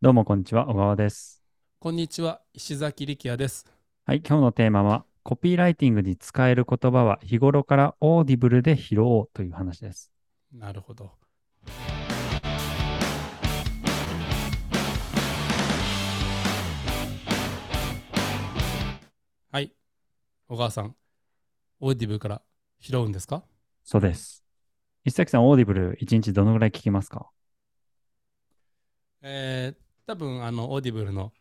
どうもこんにちは、小川です。こんにちは、石崎力也です。はい、今日のテーマは、コピーライティングに使える言葉は日頃から Audible で拾おうという話です。なるほど。はい。小川さん、 Audible から拾うんですか？そうです。石崎さん、 Audible 1日どのぐらい聞きますか？えー、多分あの、 Audible の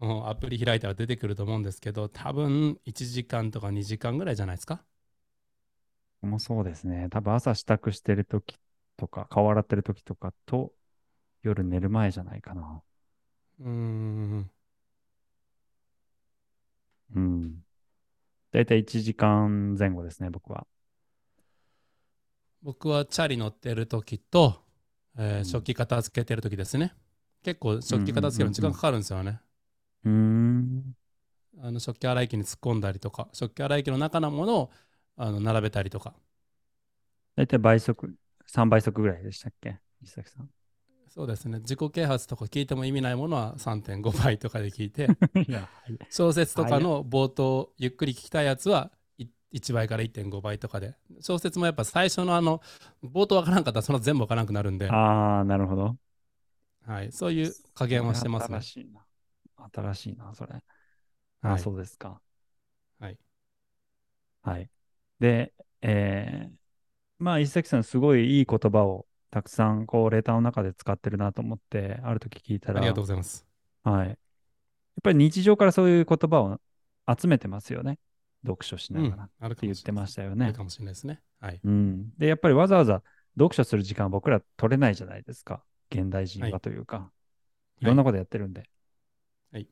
うんアプリ開いたら出てくると思うんですけど、多分1時間とか2時間ぐらいじゃないですか？もうそうですね。多分朝支度してる時とか、顔洗ってる時とかと、夜寝る前じゃないかな。うーん。うん。だいたい1時間前後ですね、僕は。僕はチャリ乗ってる時と、えーうん食器片付けてる時ですね。結構食器片付けるの時間かかるんですよね。うーん。あの食器洗い機に突っ込んだりとか、食器洗い機の中のものをあの並べたりとか。だいたい倍速、3倍速ぐらいでしたっけ？石崎さん。そうですね。自己啓発とか聞いても意味ないものは3.5倍とかで聞いて、小説とかの冒頭、ゆっくり聞きたいやつはい1倍から1.5倍とかで。小説もやっぱ最初のあの、冒頭わからんかったらその全部わからなくなるんで、ああ、なるほど。はい、そういう加減はしてますね新。しいな。新しいな、それ。ああ、はいそうですか。はい。はい。で、えー、まあ、石崎さん、すごいいい言葉をたくさん、こう、レターの中で使ってるなと思って、ある時聞いたら、ありがとうございます。はい。やっぱり日常からそういう言葉を集めてますよね。読書しなうんがらっ、あるかて言ってまししたよねある。かもしれないですね。はい。うん。で、やっぱりわざわざ読書する時間は僕ら取れないじゃないですか。現代人ははいというか。いろんなことやってるんで。はい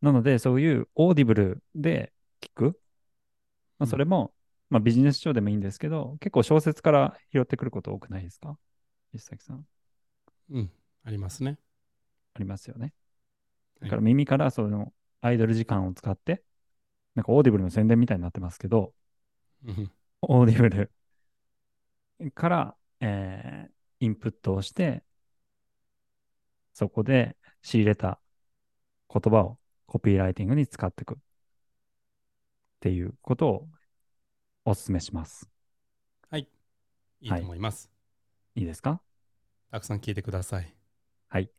なので、そういう Audibleで聞く。まあ、うんそれも、まあ、ビジネス書でもいいんですけど、結構小説から拾ってくること多くないですか？石崎さん。うん、ありますね。ありますよね。はいだから耳からそのアイドル時間を使って、なんか Audibleの宣伝みたいになってますけど、うん Audibleから、えーインプットをして、そこで仕入れた言葉をコピーライティングに使っていくっていうことをお勧めします。いいと思います。いいですか？たくさん聞いてください。はい。